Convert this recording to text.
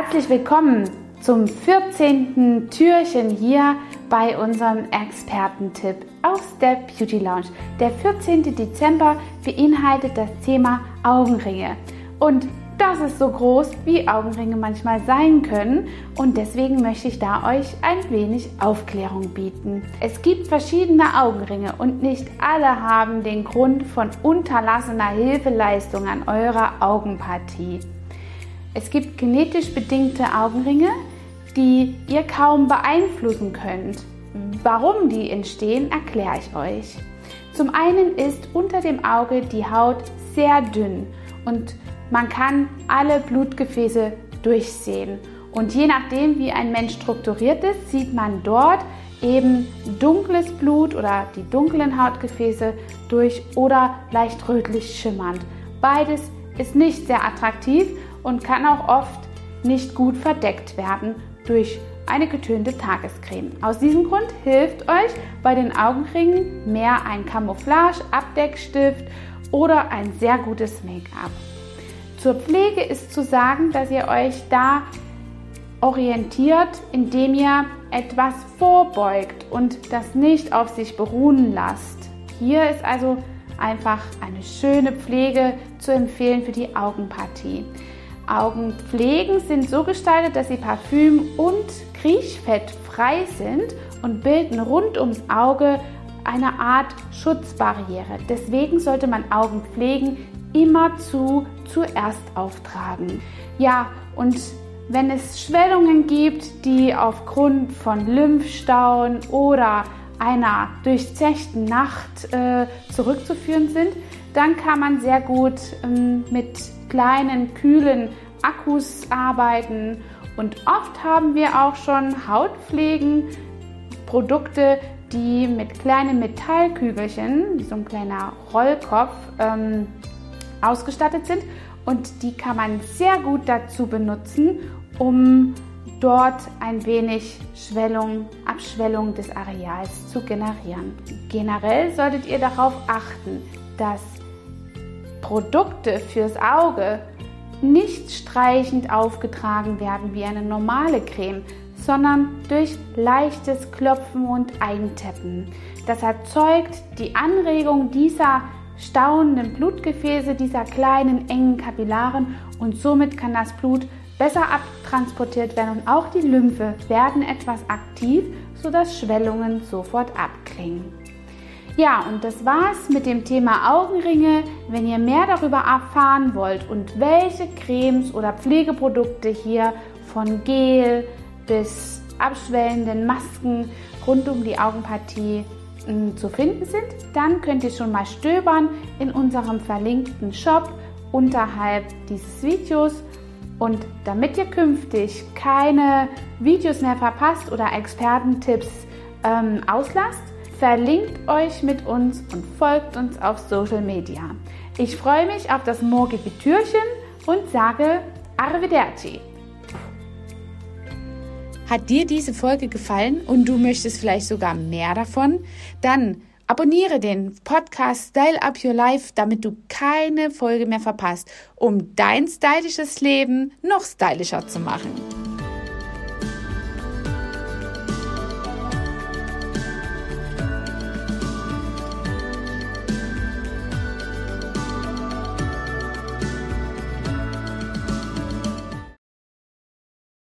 Herzlich willkommen zum 14. Türchen hier bei unserem Expertentipp aus der Beauty Lounge. Der 14. Dezember beinhaltet das Thema Augenringe. Und das ist so groß, wie Augenringe manchmal sein können. Und deswegen möchte ich da euch ein wenig Aufklärung bieten. Es gibt verschiedene Augenringe und nicht alle haben den Grund von unterlassener Hilfeleistung an eurer Augenpartie. Es gibt genetisch bedingte Augenringe, die ihr kaum beeinflussen könnt. Warum die entstehen, erkläre ich euch. Zum einen ist unter dem Auge die Haut sehr dünn und man kann alle Blutgefäße durchsehen. Und je nachdem, wie ein Mensch strukturiert ist, sieht man dort eben dunkles Blut oder die dunklen Hautgefäße durch oder leicht rötlich schimmernd. Beides ist nicht sehr attraktiv und kann auch oft nicht gut verdeckt werden durch eine getönte Tagescreme. Aus diesem Grund hilft euch bei den Augenringen mehr ein Camouflage, Abdeckstift oder ein sehr gutes Make-up. Zur Pflege ist zu sagen, dass ihr euch da orientiert, indem ihr etwas vorbeugt und das nicht auf sich beruhen lasst. Hier ist also einfach eine schöne Pflege zu empfehlen für die Augenpartie. Augenpflegen sind so gestaltet, dass sie Parfüm und Kriechfett frei sind und bilden rund ums Auge eine Art Schutzbarriere. Deswegen sollte man Augenpflegen immerzu zuerst auftragen. Ja, und wenn es Schwellungen gibt, die aufgrund von Lymphstauen oder einer durchzechten Nacht äh, zurückzuführen sind, dann kann man sehr gut ähm, mit kleinen, kühlen Akkus arbeiten. Und oft haben wir auch schon Hautpflegen, Produkte, die mit kleinen Metallkügelchen, so ein kleiner Rollkopf, ähm, ausgestattet sind. Und die kann man sehr gut dazu benutzen, um dort ein wenig Schwellung, Abschwellung des Areals zu generieren. Generell solltet ihr darauf achten, dass Produkte fürs Auge nicht streichend aufgetragen werden wie eine normale Creme, sondern durch leichtes Klopfen und Einteppen. Das erzeugt die Anregung dieser stauenden Blutgefäße, dieser kleinen engen Kapillaren und somit kann das Blut besser abtransportiert werden und auch die Lymphe werden etwas aktiv, sodass Schwellungen sofort abklingen. Ja, und das war's mit dem Thema Augenringe. Wenn ihr mehr darüber erfahren wollt und welche Cremes oder Pflegeprodukte hier von Gel bis abschwellenden Masken rund um die Augenpartie hm, zu finden sind, dann könnt ihr schon mal stöbern in unserem verlinkten Shop unterhalb dieses Videos. Und damit ihr künftig keine Videos mehr verpasst oder Expertentipps ähm, auslasst, verlinkt euch mit uns und folgt uns auf Social Media. Ich freue mich auf das morgige Türchen und sage Arrivederci. Hat dir diese Folge gefallen und du möchtest vielleicht sogar mehr davon? Dann abonniere den Podcast Style Up Your Life, damit du keine Folge mehr verpasst, um dein stylisches Leben noch stylischer zu machen.